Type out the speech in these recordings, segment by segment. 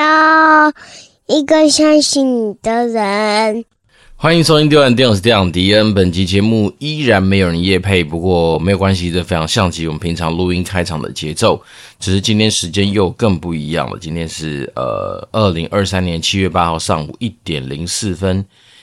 要一个相信你的人。欢迎收听《丢完电影》，我是电影迪恩。本集节目依然没有人夜配，不过没有关系，这非常像极我们平常录音开场的节奏。只是今天时间又更不一样了，今天是呃二零二三年七月八号上午一点零四分。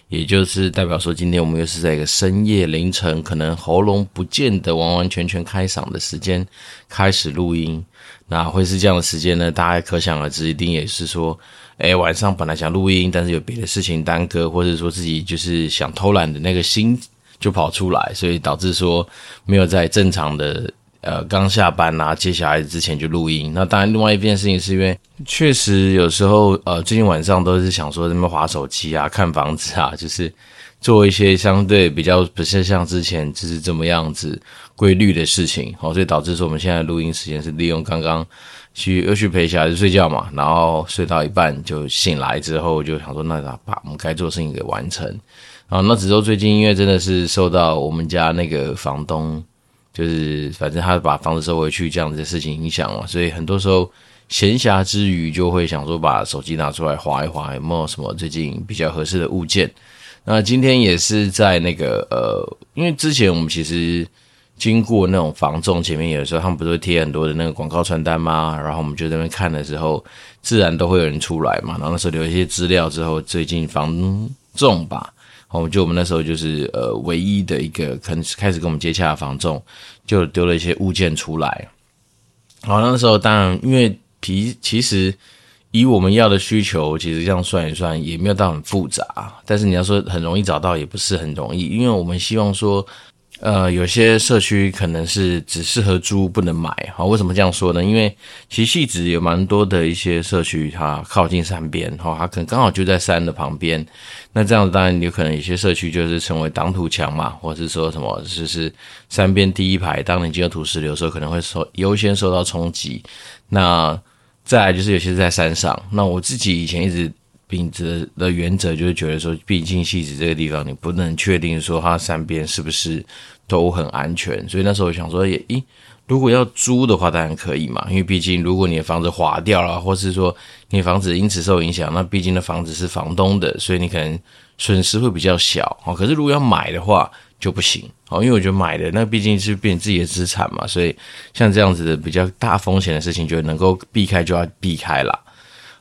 也就是代表说，今天我们又是在一个深夜凌晨，可能喉咙不见得完完全全开嗓的时间开始录音。那会是这样的时间呢？大家可想而知，一定也是说，哎，晚上本来想录音，但是有别的事情耽搁，或者说自己就是想偷懒的那个心就跑出来，所以导致说没有在正常的。呃，刚下班、啊，接下来之前就录音。那当然，另外一件事情是因为确实有时候，呃，最近晚上都是想说什么滑手机啊、看房子啊，就是做一些相对比较不是像之前就是这么样子规律的事情。好，所以导致说我们现在录音时间是利用刚刚去又去陪小孩子睡觉嘛，然后睡到一半就醒来之后，就想说那把我们该做的事情给完成。啊，那只是最近因为真的是受到我们家那个房东。就是反正他把房子收回去这样子的事情影响嘛，所以很多时候闲暇之余就会想说把手机拿出来滑一滑，有没有什么最近比较合适的物件？那今天也是在那个呃，因为之前我们其实经过那种房仲前面，有时候他们不是会贴很多的那个广告传单吗？然后我们就在那边看的时候，自然都会有人出来嘛。然后那时候留一些资料之后，最近房仲吧。我们，就我们那时候就是呃，唯一的一个可能开始跟我们接洽的房仲，就丢了一些物件出来。好，那时候当然因为其其实以我们要的需求，其实这样算一算也没有到很复杂。但是你要说很容易找到，也不是很容易，因为我们希望说。呃，有些社区可能是只适合租，不能买。好，为什么这样说呢？因为其实汐止有蛮多的一些社区，它靠近山边，哈，它可能刚好就在山的旁边。那这样当然有可能有些社区就是成为挡土墙嘛，或者是说什么，就是山边第一排，当你经过土石流的时候，可能会受优先受到冲击。那再来就是有些是在山上。那我自己以前一直秉持的原则就是觉得说，毕竟汐止这个地方，你不能确定说它山边是不是都很安全。所以那时候我想说，也，咦，如果要租的话，当然可以嘛。因为毕竟如果你的房子滑掉了，或是说你房子因此受影响，那毕竟那房子是房东的，所以你可能损失会比较小。哦，可是如果要买的话就不行。哦，因为我觉得买的那毕竟是变自己的资产嘛，所以像这样子的比较大风险的事情，就能够避开就要避开啦。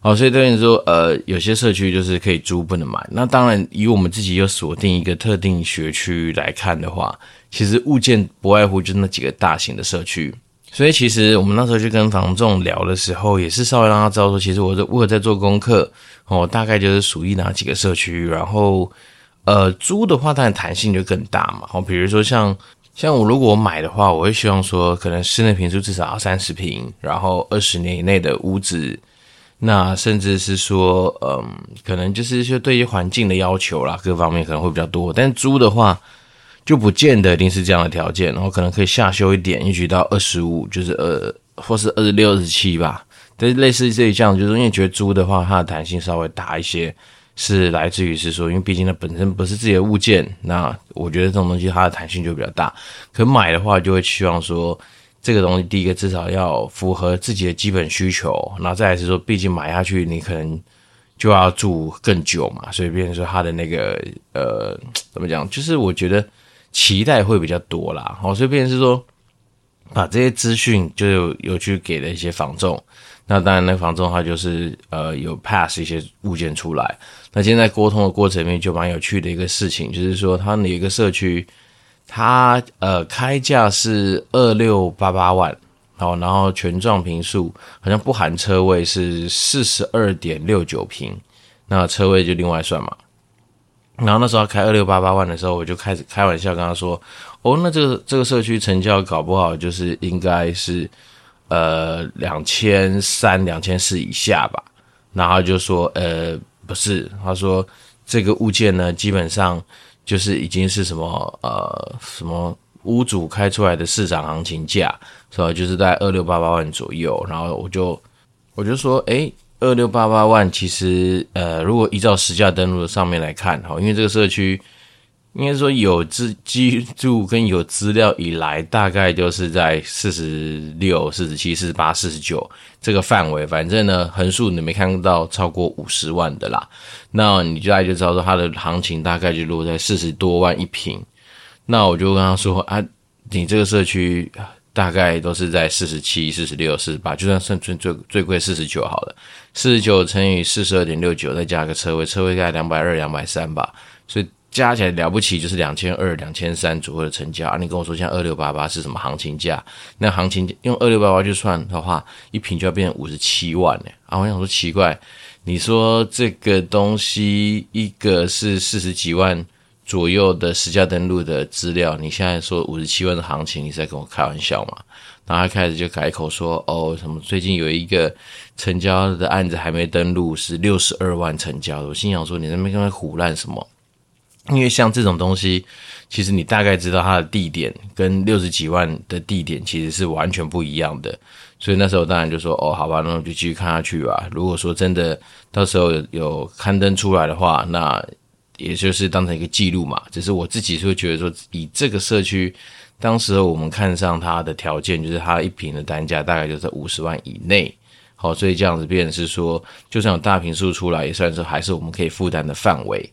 好，所以等于说，呃，有些社区就是可以租，不能买。那当然，以我们自己又锁定一个特定学区来看的话，其实物件不外乎就那几个大型的社区。所以其实我们那时候去跟房仲聊的时候，也是稍微让他知道说，其实我在我在做功课，哦，大概就是属于哪几个社区。然后，呃，租的话，当然弹性就更大嘛。好，比如说像像我如果买的话，我会希望说，可能室内平数至少要三十平，然后二十年以内的屋子。那甚至是说，嗯，可能就是说对于环境的要求啦，各方面可能会比较多。但租的话，就不见得一定是这样的条件，然后可能可以下修一点，一直到二十五，就是呃，或是二十六、二十七吧。但是类似这一项，就是因为觉得租的话，它的弹性稍微大一些，是来自于是说，因为毕竟它本身不是自己的物件，那我觉得这种东西它的弹性就比较大。可买的话，就会希望说。这个东西，第一个至少要符合自己的基本需求，然后再来是说，毕竟买下去你可能就要住更久嘛，所以变成说它的那个呃，怎么讲，就是我觉得期待会比较多啦。好，所以变成是说，把这些资讯就有，有去给了一些房仲，那当然那房仲他就是呃有 pass 一些物件出来。那现在沟通的过程里面就蛮有趣的一个事情，就是说他们有一个社区。它呃开价是二六八八万，好，然后全幢坪数好像不含车位是四十二点六九平，那车位就另外算嘛。然后那时候开二六八八万的时候，我就开始开玩笑跟他说：“哦，那这个这个社区成交搞不好就是应该是呃两千三两千四以下吧。”然后就说：“呃，不是。”他说：“这个物件呢，基本上。”就是已经是什么呃什么屋主开出来的市场行情价，是吧？就是在二六八八万左右。然后我就我就说，诶，二六八八万，其实呃，如果依照实价登录的上面来看，哈，因为这个社区应该说有资居住跟有资料以来，大概就是在四十六、四十七、四十八、四十九这个范围。反正呢，横竖你没看到超过五十万的啦。那你就大概就知道说它的行情大概就落在四十多万一平。那我就跟他说啊，你这个社区大概都是在四十七、四十六、四十八，就算算最最最贵四十九好了，四十九乘以四十二点六九，再加个车位，车位大概两百二、两百三吧，所以。加起来了不起就是两千二、两千三左右的成交啊！你跟我说像二六八八是什么行情价？那行情用二六八八去算的话，一坪就要变成五十七万呢。啊！我想说奇怪，你说这个东西一个是四十几万左右的实价登录的资料，你现在说五十七万的行情，你是在跟我开玩笑吗？然后他开始就改口说哦，什么最近有一个成交的案子还没登录，是六十二万成交的。我心想说，你那边跟他胡乱什么？因为像这种东西，其实你大概知道它的地点跟六十几万的地点其实是完全不一样的，所以那时候当然就说哦，好吧，那我就继续看下去吧。如果说真的到时候，有刊登出来的话，那也就是当成一个记录嘛。只是我自己是会觉得说，以这个社区，当时我们看上它的条件，就是它一坪的单价大概就在五十万以内，好，所以这样子变成是说，就算有大平数出来，也算是还是我们可以负担的范围。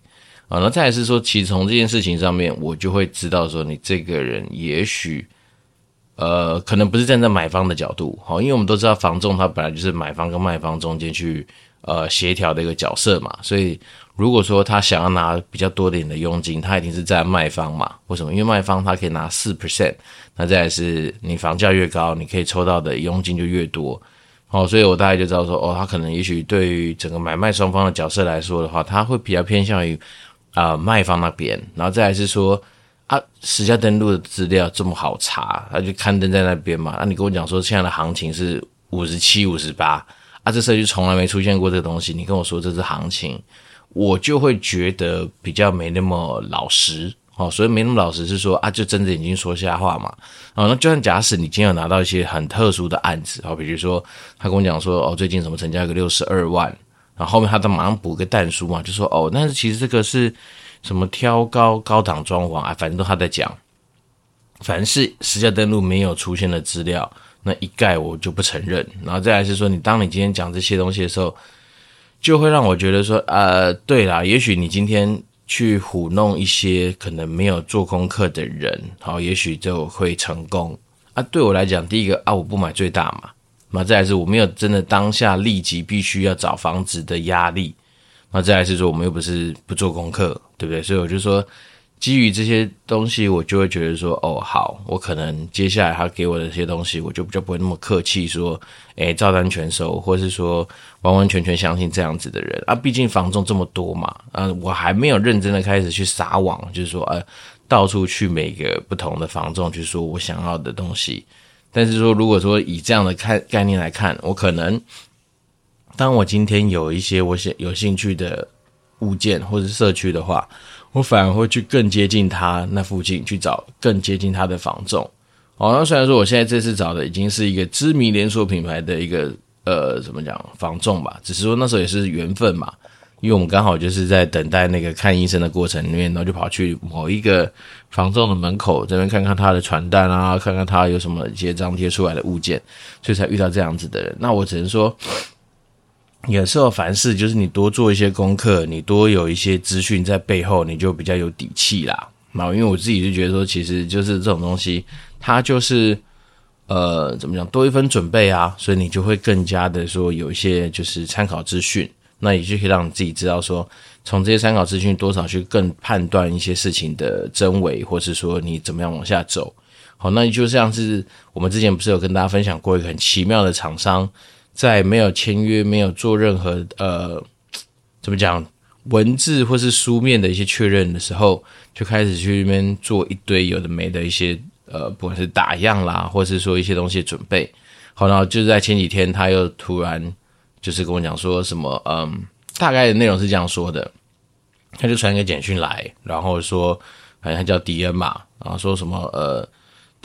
啊，那再是说，其实从这件事情上面，我就会知道说，你这个人也许，呃，可能不是站在买方的角度，好，因为我们都知道房仲他本来就是买方跟卖方中间去呃协调的一个角色嘛，所以如果说他想要拿比较多点的佣金，他一定是在卖方嘛，为什么？因为卖方他可以拿四 percent，那再来是你房价越高，你可以抽到的佣金就越多，好，所以我大概就知道说，哦，他可能也许对于整个买卖双方的角色来说的话，他会比较偏向于。啊、卖方那边，然后再来是说啊，实价登录的资料这么好查，他就刊登在那边嘛。那、你跟我讲说现在的行情是五十七、五十八，啊，这社区从来没出现过这个东西，你跟我说这是行情，我就会觉得比较没那么老实哦。所以没那么老实是说啊，就真的已经说瞎话嘛。哦，那就算假使你今天有拿到一些很特殊的案子，好，比如说他跟我讲说哦，最近什么成交一个六十二万。然后后面他都马上补个但书嘛，就说哦，但是其实这个是什么挑高高档装潢啊，反正都他在讲。凡是实价登录没有出现的资料，那一概我就不承认。然后再来是说，你当你今天讲这些东西的时候，就会让我觉得说，呃，对啦，也许你今天去唬弄一些可能没有做功课的人，好，也许就会成功。啊，对我来讲，第一个啊，我不买最大嘛。那再来是，我没有真的当下立即必须要找房子的压力。那再来是说，我们又不是不做功课，对不对？所以我就说，基于这些东西，我就会觉得说，哦，好，我可能接下来他给我的这些东西，我就比较不会那么客气，说，诶，照单全收，或是说完完全全相信这样子的人啊。毕竟房仲这么多嘛，啊，我还没有认真的开始去撒网，就是说，呃，到处去每个不同的房仲去说我想要的东西。但是说，如果说以这样的看概念来看，我可能，当我今天有一些我想有兴趣的物件或者社区的话，我反而会去更接近他那附近去找更接近他的房仲。哦，那虽然说我现在这次找的已经是一个知名连锁品牌的一个呃怎么讲房仲吧，只是说那时候也是缘分嘛。因为我们刚好就是在等待那个看医生的过程里面，然后就跑去某一个房仲的门口这边看看他的传单啊，看看他有什么一些张贴出来的物件，所以才遇到这样子的人。那我只能说，有时候凡事就是你多做一些功课，你多有一些资讯在背后，你就比较有底气啦。然后因为我自己就觉得说，其实就是这种东西，它就是呃怎么讲，多一分准备啊，所以你就会更加的说有一些就是参考资讯。那也就可以让你自己知道说，从这些参考资讯多少去更判断一些事情的真伪，或是说你怎么样往下走。好，那就像是我们之前不是有跟大家分享过一个很奇妙的厂商，在没有签约、没有做任何呃怎么讲文字或是书面的一些确认的时候，就开始去那边做一堆有的没的一些呃，不管是打样啦，或是说一些东西的准备。好，然后就在前几天，他又突然。就是跟我讲说什么，嗯，大概的内容是这样说的，他就传一个简讯来，然后说，好像叫迪恩嘛，然后说什么，呃，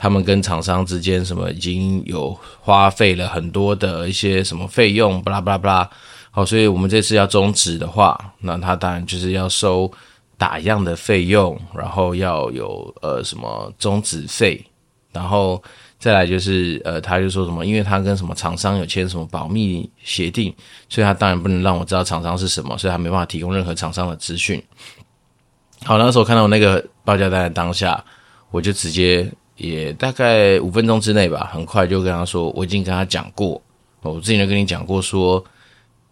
他们跟厂商之间什么已经有花费了很多的一些什么费用，巴拉巴拉巴拉，好，所以我们这次要终止的话，那他当然就是要收打样的费用，然后要有呃什么终止费，然后再来就是呃他就说什么，因为他跟什么厂商有签什么保密协定，所以他当然不能让我知道厂商是什么，所以他没办法提供任何厂商的资讯。好，那时候看到那个报价单的当下，我就直接也大概五分钟之内吧，很快就跟他说，我已经跟他讲过，我之前就跟你讲过说。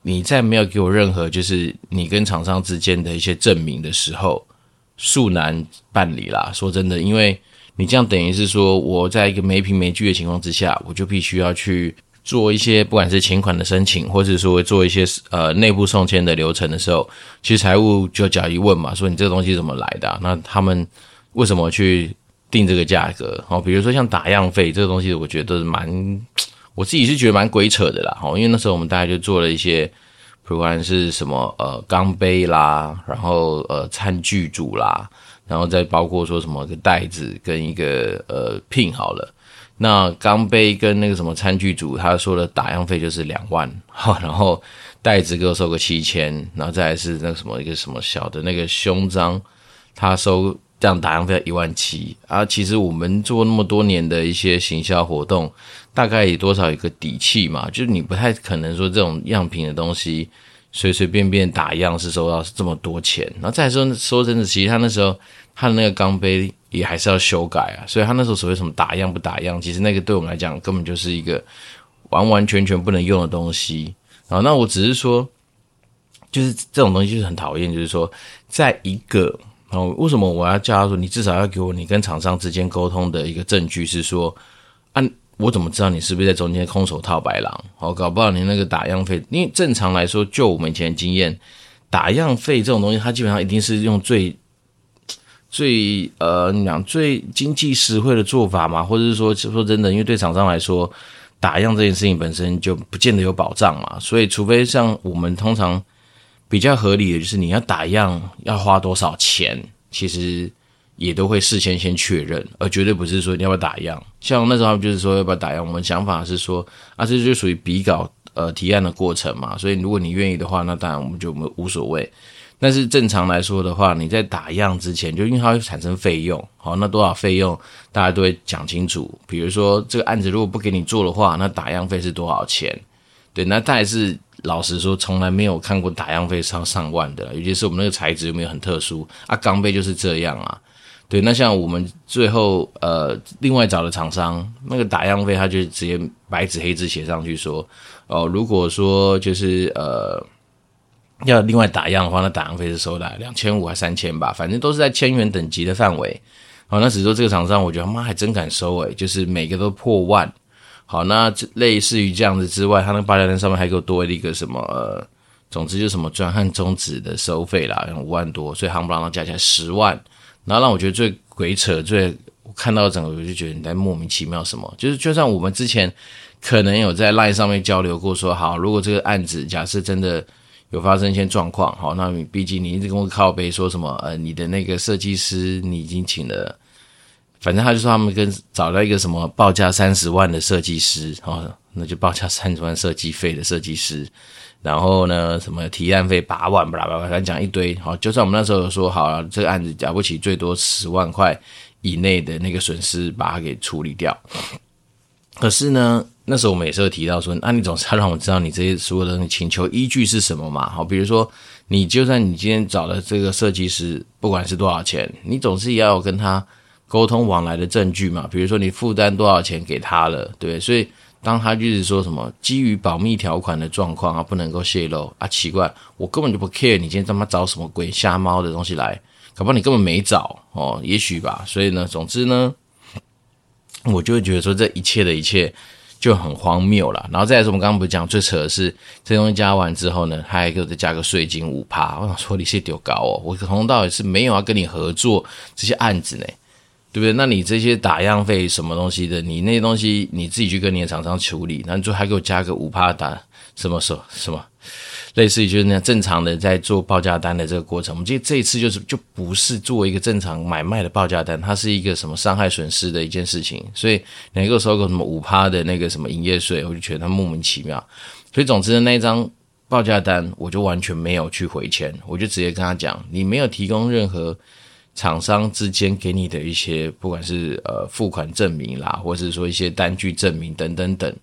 你在没有给我任何就是你跟厂商之间的一些证明的时候，恕难办理啦。说真的，因为你这样等于是说我在一个没凭没据的情况之下，我就必须要去做一些不管是请款的申请，或者说做一些呃内部送签的流程的时候，其实财务就假一问嘛，说你这个东西怎么来的？那他们为什么去定这个价格？哦，比如说像打样费这个东西，我觉得是蛮。我自己是觉得蛮鬼扯的啦，哈，因为那时候我们大概就做了一些，不管是什么呃钢杯啦，然后呃餐具组啦，然后再包括说什么个袋子跟一个呃聘好了，那钢杯跟那个什么餐具组，他说的打样费就是两万，哈，然后袋子给我收个七千，然后再是那个什么一个什么小的那个胸章，他收。这样打样费要一万七啊！其实我们做那么多年的一些行销活动，大概也多少有个底气嘛，就是你不太可能说这种样品的东西随随便便打样是收到这么多钱。然后再说说真的，其实他那时候他的那个钢杯也还是要修改啊，所以他那时候所谓什么打样不打样，其实那个对我们来讲根本就是一个完完全全不能用的东西。啊那我只是说，就是这种东西就是很讨厌，就是说在一个。哦，为什么我要叫他说？你至少要给我你跟厂商之间沟通的一个证据，是说，啊、我怎么知道你是不是在中间空手套白狼？哦，搞不好你那个打样费，因为正常来说，就我们以前的经验，打样费这种东西，它基本上一定是用最最呃，你讲最经济实惠的做法嘛，或者是说说真的，因为对厂商来说，打样这件事情本身就不见得有保障嘛，所以除非像我们通常。比较合理的就是你要打样要花多少钱，其实也都会事先先确认，而绝对不是说你要不要打样。像那时候就是说要不要打样，我们想法是说啊，这就属于比稿呃提案的过程嘛，所以如果你愿意的话，那当然我们就无所谓。但是正常来说的话，你在打样之前，就因为它会产生费用，好，那多少费用大家都会讲清楚。比如说这个案子如果不给你做的话，那打样费是多少钱？对，那它也是。老实说，从来没有看过打样费超上万的，尤其是我们那个材质有没有很特殊啊？钢杯就是这样啊。对，那像我们最后呃另外找的厂商，那个打样费他就直接白纸黑字写上去说，哦，如果说就是呃要另外打样的话，那打样费是收的两千五还三千吧，反正都是在千元等级的范围。好，那只是说这个厂商，我觉得他妈还真敢收诶，就是每个都破万。好，那类似于这样子之外，他那个报价单上面还给我多了一个什么？总之就什么专案终止的收费啦，五万多，所以夯不啷当加起来十万。然后让我觉得最鬼扯，最我看到整个我就觉得你在莫名其妙什么？就是就算我们之前可能有在 LINE 上面交流过说，好，如果这个案子假设真的有发生一些状况，好，那你毕竟你一直跟我靠背说什么？呃，你的那个设计师你已经请了。反正他就说他们跟找到一个什么报价三十万的设计师，哦，那就报价三十万设计费的设计师，然后呢，什么提案费八万，巴拉巴拉，反正讲一堆。好，就算我们那时候说好了，这个案子了不起最多十万块以内的那个损失，把它给处理掉。可是呢，那时候我们也是有提到说，那你总是要让我知道你这些所有的请求依据是什么嘛？好，比如说你就算你今天找的这个设计师，不管是多少钱，你总是要跟他。沟通往来的证据嘛，比如说你负担多少钱给他了，对，所以当他就是说什么基于保密条款的状况啊，不能够泄露啊，奇怪，我根本就不 care 你今天他妈找什么鬼瞎猫的东西来，搞不好你根本没找哦，也许吧，所以呢，总之呢，我就会觉得说这一切的一切就很荒谬了。然后再来说，我们刚刚不是讲最扯的是这东西加完之后呢，他还给我再加个税金五趴，我想说你是丢高哦，我从头到尾是没有要跟你合作这些案子呢。对不对？那你这些打样费什么东西的？你那些东西你自己去跟你的厂商处理，那你就还给我加个五趴打什么什什么，类似于就是那样正常的在做报价单的这个过程。我们这这一次就是就不是做一个正常买卖的报价单，它是一个什么伤害损失的一件事情，所以你能够收个什么五趴的那个什么营业税，我就觉得它莫名其妙。所以总之那一张报价单，我就完全没有去回签，我就直接跟他讲，你没有提供任何厂商之间给你的一些，不管是呃付款证明啦，或者是说一些单据证明等等等，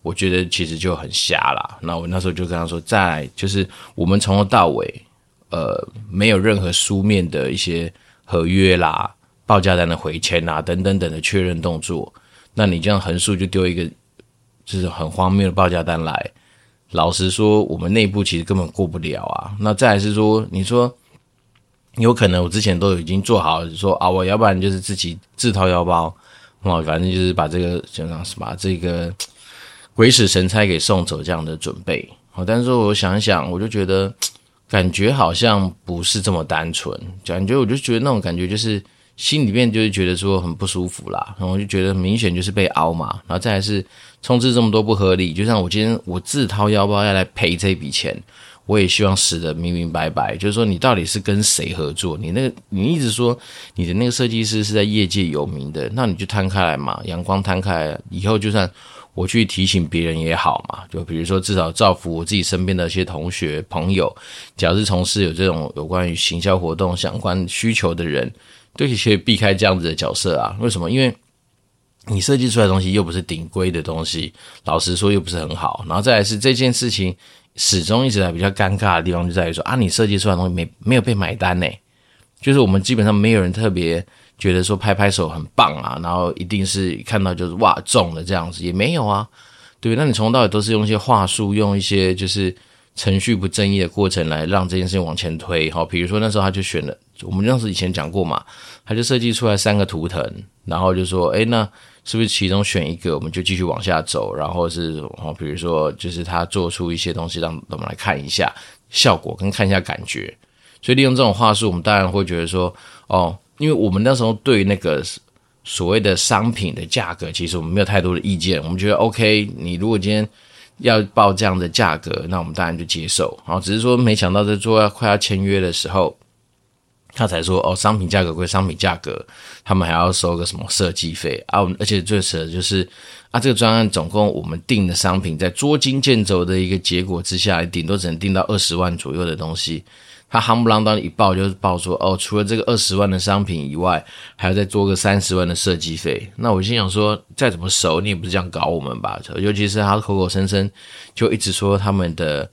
我觉得其实就很瞎啦。那我那时候就跟他说，再就是我们从头到尾，呃，没有任何书面的一些合约啦、报价单的回签啦等等等的确认动作，那你这样横竖就丢一个就是很荒谬的报价单来。老实说，我们内部其实根本过不了啊。那再来是说，你说有可能我之前都已经做好，说啊，我要不然就是自己自掏腰包，啊，反正就是把这个就像是把这个鬼使神差给送走这样的准备。好，但是我想一想，我就觉得感觉好像不是这么单纯，感觉我就觉得那种感觉就是。心里面就是觉得说很不舒服啦，然后我就觉得很明显就是被凹嘛，然后再来是充斥这么多不合理，就像我今天我自掏腰包要来赔这笔钱，我也希望死得明明白白，就是说你到底是跟谁合作？你那个你一直说你的那个设计师是在业界有名的，那你就摊开来嘛，阳光摊开来，以后就算我去提醒别人也好嘛，就比如说至少造福我自己身边的一些同学朋友，只要是从事有这种有关于行销活动相关需求的人。对，可以避开这样子的角色啊？为什么？因为你设计出来的东西又不是顶规的东西，老实说又不是很好。然后再来是这件事情始终一直来比较尴尬的地方就在于说啊，你设计出来的东西没没有被买单呢？就是我们基本上没有人特别觉得说拍拍手很棒啊，然后一定是看到就是哇中了这样子也没有啊，对，那你从头到尾都是用一些话术，用一些就是。程序不正义的过程来让这件事情往前推，好，比如说那时候他就选了，我们当时以前讲过嘛，他就设计出来三个图腾，然后就说，诶，那是不是其中选一个，我们就继续往下走，然后是，哦，比如说就是他做出一些东西，让我们来看一下效果跟看一下感觉，所以利用这种话术，我们当然会觉得说，哦，因为我们那时候对那个所谓的商品的价格，其实我们没有太多的意见，我们觉得 OK，你如果今天。要报这样的价格，那我们当然就接受。然后只是说，没想到在做要快要签约的时候，他才说哦，商品价格归商品价格，他们还要收个什么设计费啊？而且最扯的就是啊，这个专案总共我们订的商品，在捉襟见肘的一个结果之下，顶多只能订到二十万左右的东西。他夯不啷当一报就是报说哦，除了这个二十万的商品以外，还要再做个三十万的设计费。那我心想说，再怎么熟，你也不是这样搞我们吧？尤其是他口口声声就一直说他们的，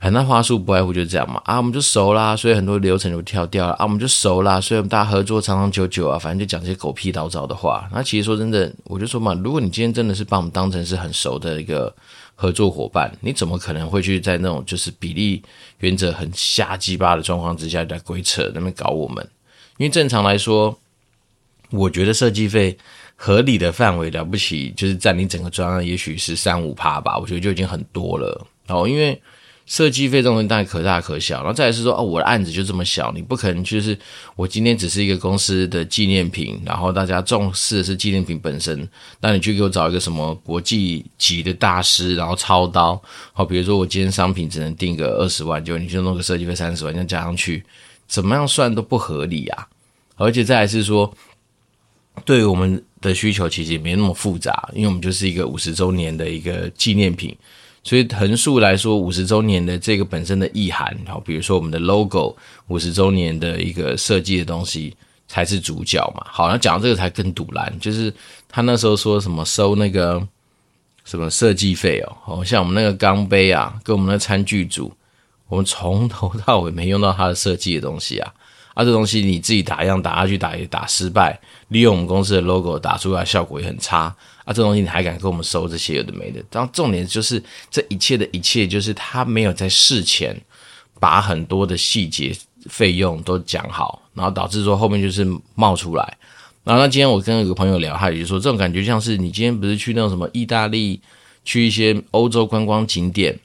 反正话术不外乎就是这样嘛。啊，我们就熟啦，所以很多流程就跳掉了。啊，我们就熟啦，所以我们大家合作长长久久啊，反正就讲这些狗屁倒灶的话。那其实说真的，我就说嘛，如果你今天真的是把我们当成是很熟的一个。合作伙伴，你怎么可能会去在那种就是比例原则很瞎鸡巴的状况之下在鬼扯那边搞我们？因为正常来说，我觉得设计费合理的范围了不起，就是占你整个专案也许是三五趴吧，我觉得就已经很多了。然后因为。设计费这种东西当然可大可小，然后再来是说哦，我的案子就这么小，你不可能就是我今天只是一个公司的纪念品，然后大家重视的是纪念品本身，那你去给我找一个什么国际级的大师，然后操刀，好，比如说我今天商品只能定个二十万，就你就弄个设计费三十万，这样加上去，怎么样算都不合理啊！而且再来是说，对于我们的需求其实也没那么复杂，因为我们就是一个五十周年的一个纪念品。所以横竖来说，五十周年的这个本身的意涵，好，比如说我们的 logo，五十周年的一个设计的东西才是主角嘛。好，那讲到这个才更堵烂，就是他那时候说什么收那个什么设计费哦，好像我们那个钢杯啊，跟我们的餐具组，我们从头到尾没用到他的设计的东西啊。啊，这东西你自己打样打下去打也打失败，利用我们公司的 logo 打出来效果也很差。啊，这东西你还敢跟我们收这些有的没的？然后重点就是这一切的一切，就是他没有在事前把很多的细节费用都讲好，然后导致说后面就是冒出来。然后那今天我跟有个朋友聊，他也就说这种感觉像是你今天不是去那种什么意大利，去一些欧洲观光景点，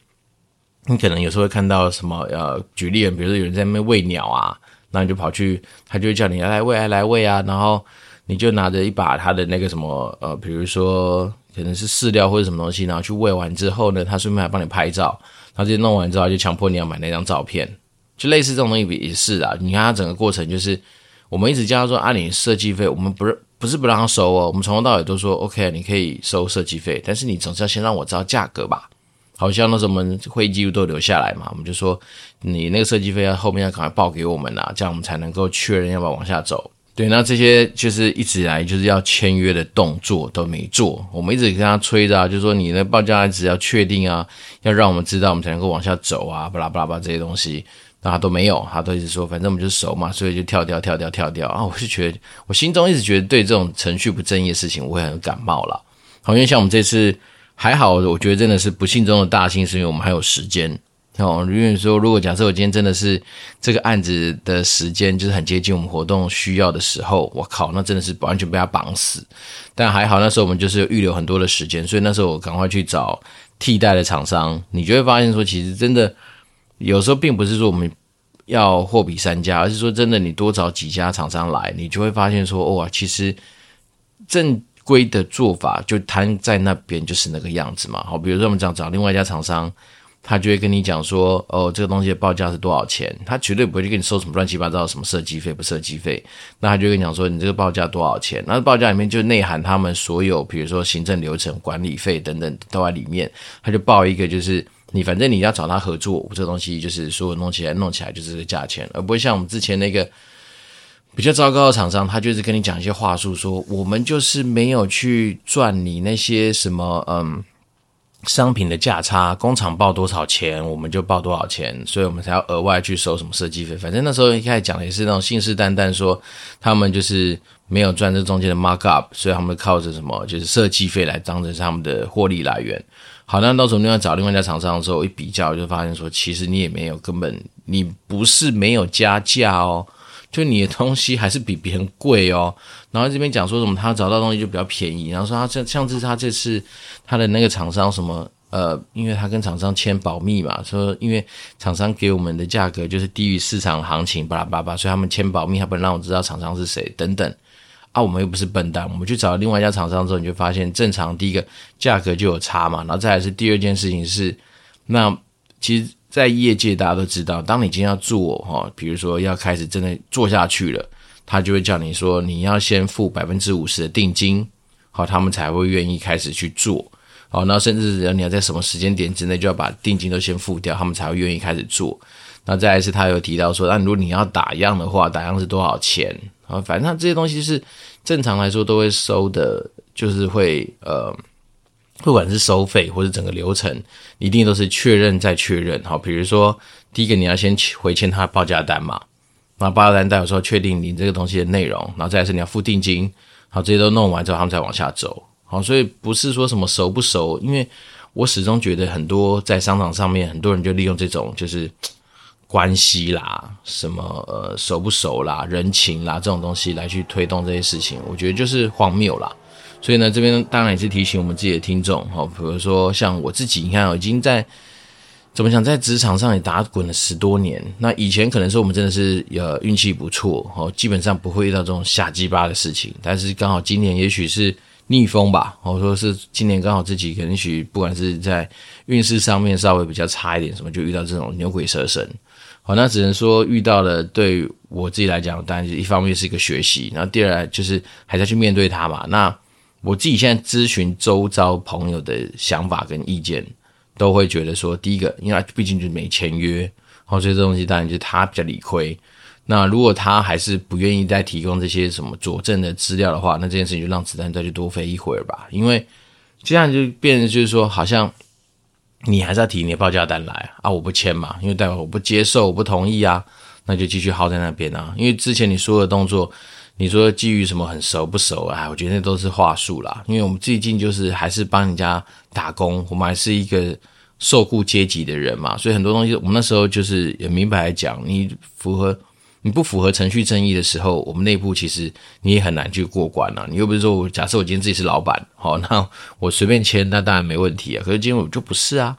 你可能有时候会看到什么呃，举例，比如说有人在那边喂鸟啊，然后你就跑去，他就会叫你来来喂，来来喂啊，然后。你就拿着一把他的那个什么呃，比如说可能是饲料或者什么东西，然后去喂完之后呢，他顺便还帮你拍照。他就弄完之后，就强迫你要买那张照片，就类似这种东西也是啊。你看他整个过程就是，我们一直叫他说啊，你设计费我们不是不是不让他收哦，我们从头到尾都说 OK，你可以收设计费，但是你总是要先让我知道价格吧。好像那时候我们会议记录都留下来嘛，我们就说你那个设计费要后面要赶快报给我们啊，这样我们才能够确认要不要往下走。对，那这些就是一直以来就是要签约的动作都没做，我们一直跟他催着啊，就是说你的报价只要确定啊，要让我们知道我们才能够往下走啊，巴拉巴拉巴这些东西，那他都没有，他都一直说反正我们就熟嘛，所以就跳掉跳掉跳掉啊，我是觉得我心中一直觉得对这种程序不正义的事情我会很感冒了。好，因为像我们这次还好，我觉得真的是不幸中的大幸，是因为我们还有时间。哦，因为说，如果假设我今天真的是这个案子的时间就是很接近我们活动需要的时候，我靠，那真的是完全被他绑死。但还好那时候我们就是预留很多的时间，所以那时候我赶快去找替代的厂商。你就会发现说，其实真的有时候并不是说我们要货比三家，而是说真的你多找几家厂商来，你就会发现说，哇，其实正规的做法就摊在那边就是那个样子嘛。好，比如说我们讲找另外一家厂商。他就会跟你讲说，哦，这个东西的报价是多少钱？他绝对不会去跟你收什么乱七八糟什么设计费不设计费。那他就跟你讲说，你这个报价多少钱？那报价里面就内含他们所有，比如说行政流程、管理费等等都在里面。他就报一个，就是你反正你要找他合作，这个东西就是说弄起来弄起来就是这个价钱，而不会像我们之前那个比较糟糕的厂商，他就是跟你讲一些话术，说我们就是没有去赚你那些什么，嗯。商品的价差，工厂报多少钱，我们就报多少钱，所以我们才要额外去收什么设计费。反正那时候一开始讲的也是那种信誓旦旦说，他们就是没有赚这中间的 mark up，所以他们靠着什么就是设计费来当成是他们的获利来源。好，那到时候另外找另外一家厂商的时候，一比较就发现说，其实你也没有，根本你不是没有加价哦。就你的东西还是比别人贵哦，然后这边讲说什么他找到东西就比较便宜，然后说他像像是他这次他的那个厂商什么呃，因为他跟厂商签保密嘛，说因为厂商给我们的价格就是低于市场行情，巴拉巴拉，所以他们签保密，他不能让我知道厂商是谁等等啊，我们又不是笨蛋，我们去找另外一家厂商之后，你就发现正常第一个价格就有差嘛，然后再来是第二件事情是那其实。在业界，大家都知道，当你今天要做哈，比如说要开始真的做下去了，他就会叫你说，你要先付百分之五十的定金，好，他们才会愿意开始去做，好，那甚至你要在什么时间点之内就要把定金都先付掉，他们才会愿意开始做。那再来是，他有提到说，那如果你要打样的话，打样是多少钱？啊，反正这些东西是正常来说都会收的，就是会呃。不管是收费或者整个流程，一定都是确认再确认。好，比如说第一个你要先回签他报价单嘛，那报价单代表说确定你这个东西的内容，然后再是你要付定金，好，这些都弄完之后，他们再往下走。好，所以不是说什么熟不熟，因为我始终觉得很多在商场上面，很多人就利用这种就是关系啦，什么呃熟不熟啦、人情啦这种东西来去推动这些事情，我觉得就是荒谬啦。所以呢，这边当然也是提醒我们自己的听众，哈，比如说像我自己，你看，已经在怎么讲，在职场上也打滚了十多年。那以前可能说我们真的是呃运气不错，哦，基本上不会遇到这种瞎鸡巴的事情。但是刚好今年也许是逆风吧，或者说是今年刚好自己可能许不管是在运势上面稍微比较差一点，什么就遇到这种牛鬼蛇神。好，那只能说遇到了，对我自己来讲，当然一方面是一个学习，然后第二就是还在去面对它嘛。那我自己现在咨询周遭朋友的想法跟意见，都会觉得说，第一个，因为他毕竟就是没签约，好，所以这东西当然就是他比较理亏。那如果他还是不愿意再提供这些什么佐证的资料的话，那这件事情就让子弹再去多飞一会儿吧。因为这样就变成就是说，好像你还是要提你的报价单来啊，我不签嘛，因为代表我不接受，我不同意啊，那就继续耗在那边啊。因为之前你说的动作。你说基于什么很熟不熟啊？我觉得那都是话术啦。因为我们最近就是还是帮人家打工，我们还是一个受雇阶级的人嘛，所以很多东西我们那时候就是也明白讲，你符合你不符合程序正义的时候，我们内部其实你也很难去过关了。你又不是说我假设我今天自己是老板，好，那我随便签，那当然没问题啊。可是今天我就不是啊。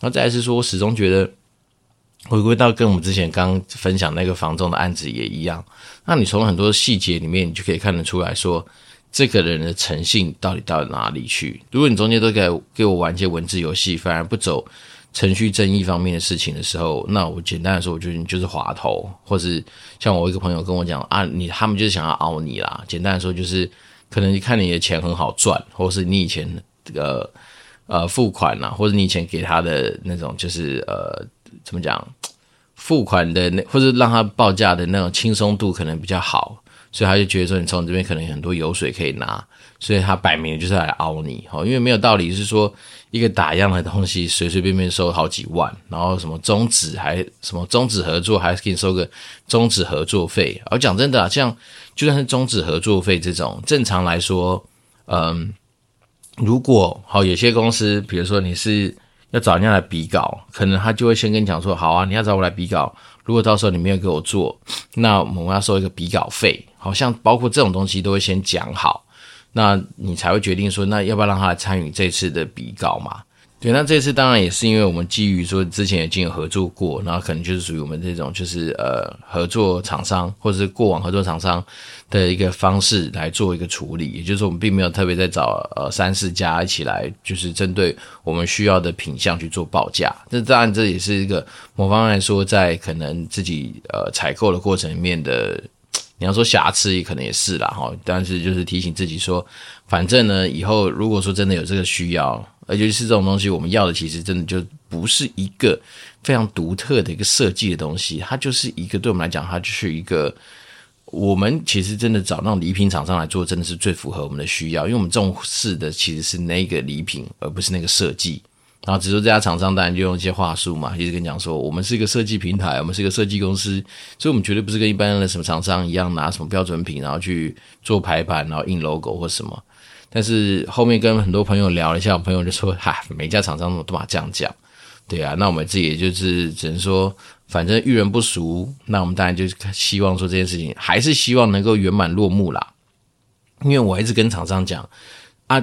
然后再来是说我始终觉得。回归到跟我们之前刚分享那个房仲的案子也一样，那你从很多细节里面，你就可以看得出来说，这个人的诚信到底到哪里去？如果你中间都给给我玩一些文字游戏，反而不走程序正义方面的事情的时候，那我简单的说，我觉得你就是滑头，或是像我一个朋友跟我讲啊，你他们就是想要凹你啦。简单的说，就是可能你看你的钱很好赚，或是你以前这个。呃付款啊，或者你以前给他的那种就是呃怎么讲付款的那或者让他报价的那种轻松度可能比较好，所以他就觉得说你从这边可能很多油水可以拿，所以他摆明就是来凹你，好，因为没有道理是说。一个打样的东西，随随便便收好几万，然后什么终止还什么终止合作，还是给你收个终止合作费。而讲真的，像就算是终止合作费这种，正常来说，嗯，如果好有些公司，比如说你是要找人家来比稿，可能他就会先跟你讲说，好啊，你要找我来比稿，如果到时候你没有给我做，那我们要收一个比稿费。好像包括这种东西都会先讲好。那你才会决定说，那要不要让他来参与这次的比稿嘛？对，那这次当然也是因为我们基于说之前已经有合作过，然后可能就是属于我们这种就是呃合作厂商或者是过往合作厂商的一个方式来做一个处理，也就是我们并没有特别在找呃三四家一起来，就是针对我们需要的品相去做报价。这当然这也是一个某方来说，在可能自己呃采购的过程里面的。你要说瑕疵也可能也是啦哈，但是就是提醒自己说，反正呢，以后如果说真的有这个需要，而且是这种东西，我们要的其实真的就不是一个非常独特的一个设计的东西，它就是一个对我们来讲，它就是一个我们其实真的找那种礼品厂商来做，真的是最符合我们的需要，因为我们重视的其实是那个礼品，而不是那个设计。然后，只是说这家厂商当然就用一些话术嘛，一直跟你讲说，我们是一个设计平台，我们是一个设计公司，所以我们绝对不是跟一般的什么厂商一样拿什么标准品，然后去做排版，然后印 logo 或什么。但是后面跟很多朋友聊了一下，我朋友就说，哈，每家厂商都嘛这样讲，对啊，那我们自己也就是只能说，反正遇人不淑，那我们当然就希望说这件事情还是希望能够圆满落幕啦。因为我一直跟厂商讲啊，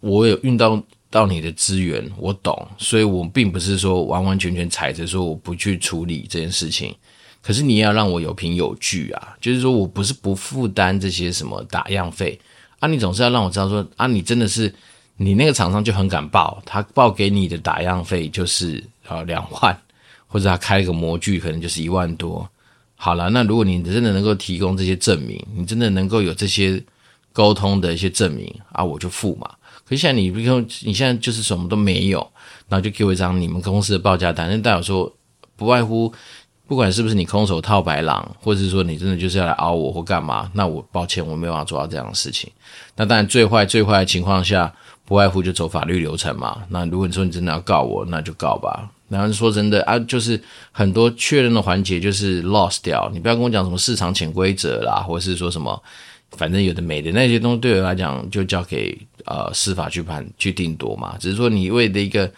我有运到。到你的资源，我懂，所以我并不是说完完全全踩着说我不去处理这件事情。可是你也要让我有凭有据啊，就是说我不是不负担这些什么打样费啊，你总是要让我知道说啊，你真的是你那个厂商就很敢报，他报给你的打样费就是啊两万，或者他开一个模具可能就是一万多。好了，那如果你真的能够提供这些证明，你真的能够有这些沟通的一些证明啊，我就付嘛。可是现在你，比如说你现在就是什么都没有，然后就给我一张你们公司的报价单，那代表说不外乎，不管是不是你空手套白狼，或者是说你真的就是要来凹我或干嘛，那我抱歉，我没有办法做到这样的事情。那当然最坏最坏的情况下，不外乎就走法律流程嘛。那如果你说你真的要告我，那就告吧。然后说真的啊，就是很多确认的环节就是 lost 掉，你不要跟我讲什么市场潜规则啦，或者是说什么。反正有的没的那些东西，对我来讲就交给呃司法去判去定夺嘛。只是说你为了一个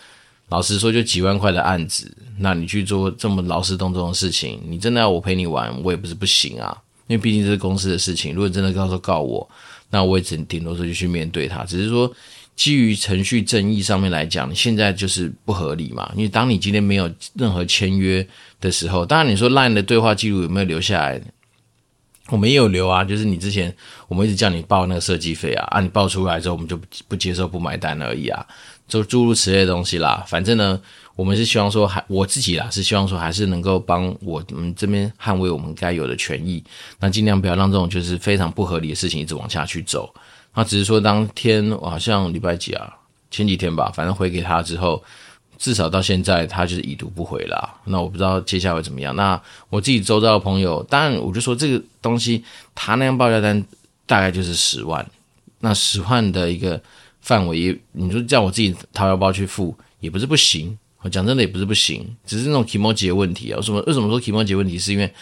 老实说就几万块的案子，那你去做这么劳师动众的事情，你真的要我陪你玩，我也不是不行啊。因为毕竟这是公司的事情，如果真的到时候告我，那我也只顶多说就去面对他。只是说基于程序正义上面来讲，现在就是不合理嘛。因为当你今天没有任何签约的时候，当然你说 LINE 的对话记录有没有留下来？我们也有留啊，就是你之前我们一直叫你报那个设计费啊，啊，你报出来之后我们就不接受不买单而已啊，就诸如此类的东西啦。反正呢，我们是希望说，还我自己啦，是希望说还是能够帮我们这边捍卫我们该有的权益，那尽量不要让这种就是非常不合理的事情一直往下去走。那只是说当天好像礼拜几啊，前几天吧，反正回给他之后。至少到现在，他就是已读不回啦。那我不知道接下来会怎么样。那我自己周遭的朋友，当然我就说这个东西，他那样报价单大概就是十万。那十万的一个范围，也你说叫我自己掏腰包去付，也不是不行。我讲真的，也不是不行，只是那种 kimochi 的问题啊。为什么为什么说 kimochi 问题？是因为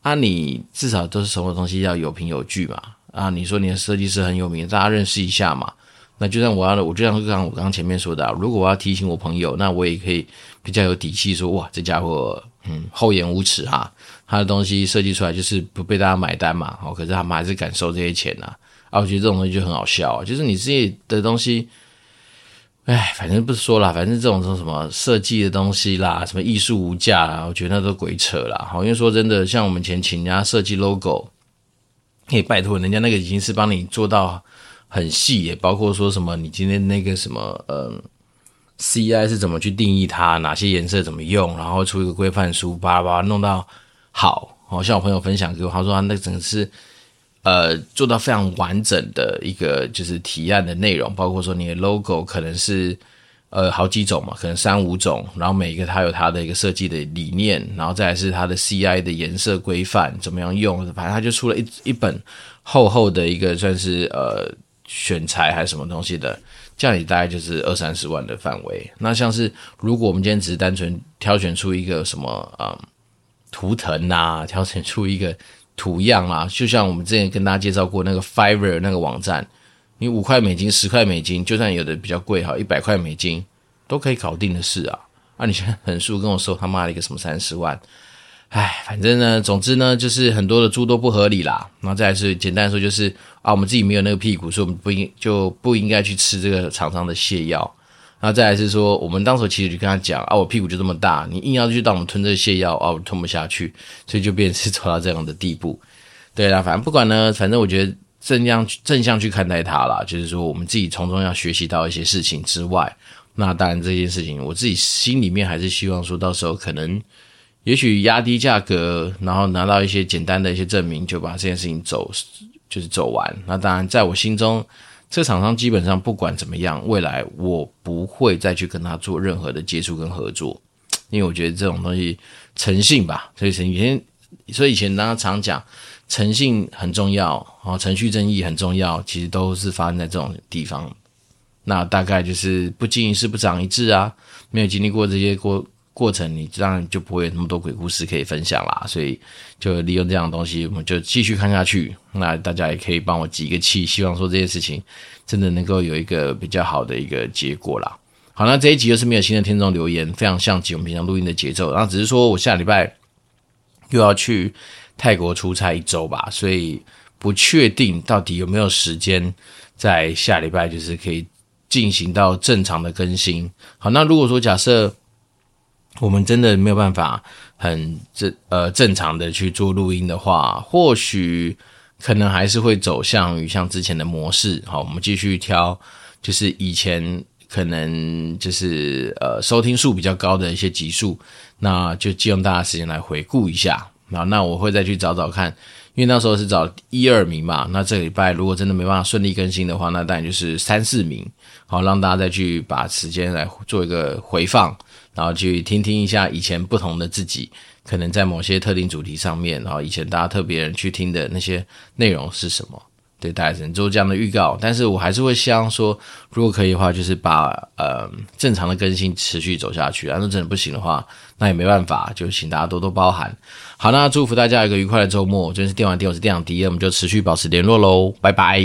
啊，你至少都是什么东西要有凭有据嘛。啊，你说你的设计师很有名，大家认识一下嘛。那就像我要的，我就像刚刚我刚刚前面说的，如果我要提醒我朋友，那我也可以比较有底气说，哇，这家伙，嗯，厚颜无耻哈，他的东西设计出来就是不被大家买单嘛，哦，可是他们还是敢收这些钱呐，啊，我觉得这种东西就很好笑，就是你自己的东西，哎，反正不是说啦，反正这种这种什么设计的东西啦，什么艺术无价啦，我觉得那都鬼扯啦，好，因为说真的，像我们前请人家设计 logo，可以拜托人家那个已经是帮你做到。很细，也包括说什么，你今天那个什么，嗯，CI 是怎么去定义它，哪些颜色怎么用，然后出一个规范书，巴拉巴拉弄到好。好像我朋友分享给我，他说他那整个是，呃，做到非常完整的一个就是提案的内容，包括说你的 logo 可能是，呃好几种嘛，可能三五种，然后每一个它有它的一个设计的理念，然后再来是它的 CI 的颜色规范怎么样用，反正它就出了一一本厚厚的一个算是呃选材还是什么东西的，这样也大概就是二三十万的范围。那像是如果我们今天只是单纯挑选出一个什么啊、嗯、图腾啊，挑选出一个图样啊，就像我们之前跟大家介绍过那个 Fiverr 那个网站。你五块美金、十块美金，就算有的比较贵哈，一百块美金都可以搞定的事啊！啊，你现在横竖跟我说他妈的一个什么三十万，唉，反正呢，总之呢，就是很多的猪都不合理啦。然后再是简单说，就是啊，我们自己没有那个屁股，所以我们不应就不应该去吃这个厂商的泻药。然后再来是说，我们当时其实就跟他讲啊，我屁股就这么大，你硬要去让我们吞这泻药啊，我吞不下去，所以就变成是走到这样的地步。对啦，反正不管呢，反正我觉得。正向正向去看待它啦，就是说我们自己从中要学习到一些事情之外，那当然这件事情我自己心里面还是希望说到时候可能，也许压低价格，然后拿到一些简单的一些证明，就把这件事情走就是走完。那当然在我心中，这厂商基本上不管怎么样，未来我不会再去跟他做任何的接触跟合作，因为我觉得这种东西诚信吧，所以以前所以以前大家常讲。诚信很重要，然后程序正义很重要，其实都是发生在这种地方。那大概就是不经一事不长一智啊，没有经历过这些过过程，你当然就不会有那么多鬼故事可以分享啦。所以就利用这样的东西，我们就继续看下去。那大家也可以帮我集个气，希望说这件事情真的能够有一个比较好的一个结果啦。好，那这一集又是没有新的听众留言，非常像极我们平常录音的节奏。然后只是说我下礼拜又要去。泰国出差一周吧，所以不确定到底有没有时间在下礼拜就是可以进行到正常的更新。好，那如果说假设我们真的没有办法很正呃正常的去做录音的话，或许可能还是会走向于像之前的模式。好，我们继续挑就是以前可能就是呃收听数比较高的一些集数，那就借用大家时间来回顾一下。好，那我会再去找找看，因为那时候是找一二名嘛。那这礼拜如果真的没办法顺利更新的话，那当然就是三四名。好，让大家再去把时间来做一个回放，然后去听听一下以前不同的自己，可能在某些特定主题上面，然后以前大家特别人去听的那些内容是什么。对，大家只能做这样的预告，但是我还是会希望说，如果可以的话，就是把呃正常的更新持续走下去。然后真的不行的话，那也没办法，就请大家多多包涵。好，那祝福大家一个愉快的周末。这边是电玩店，我是电长迪，我们就持续保持联络喽，拜拜。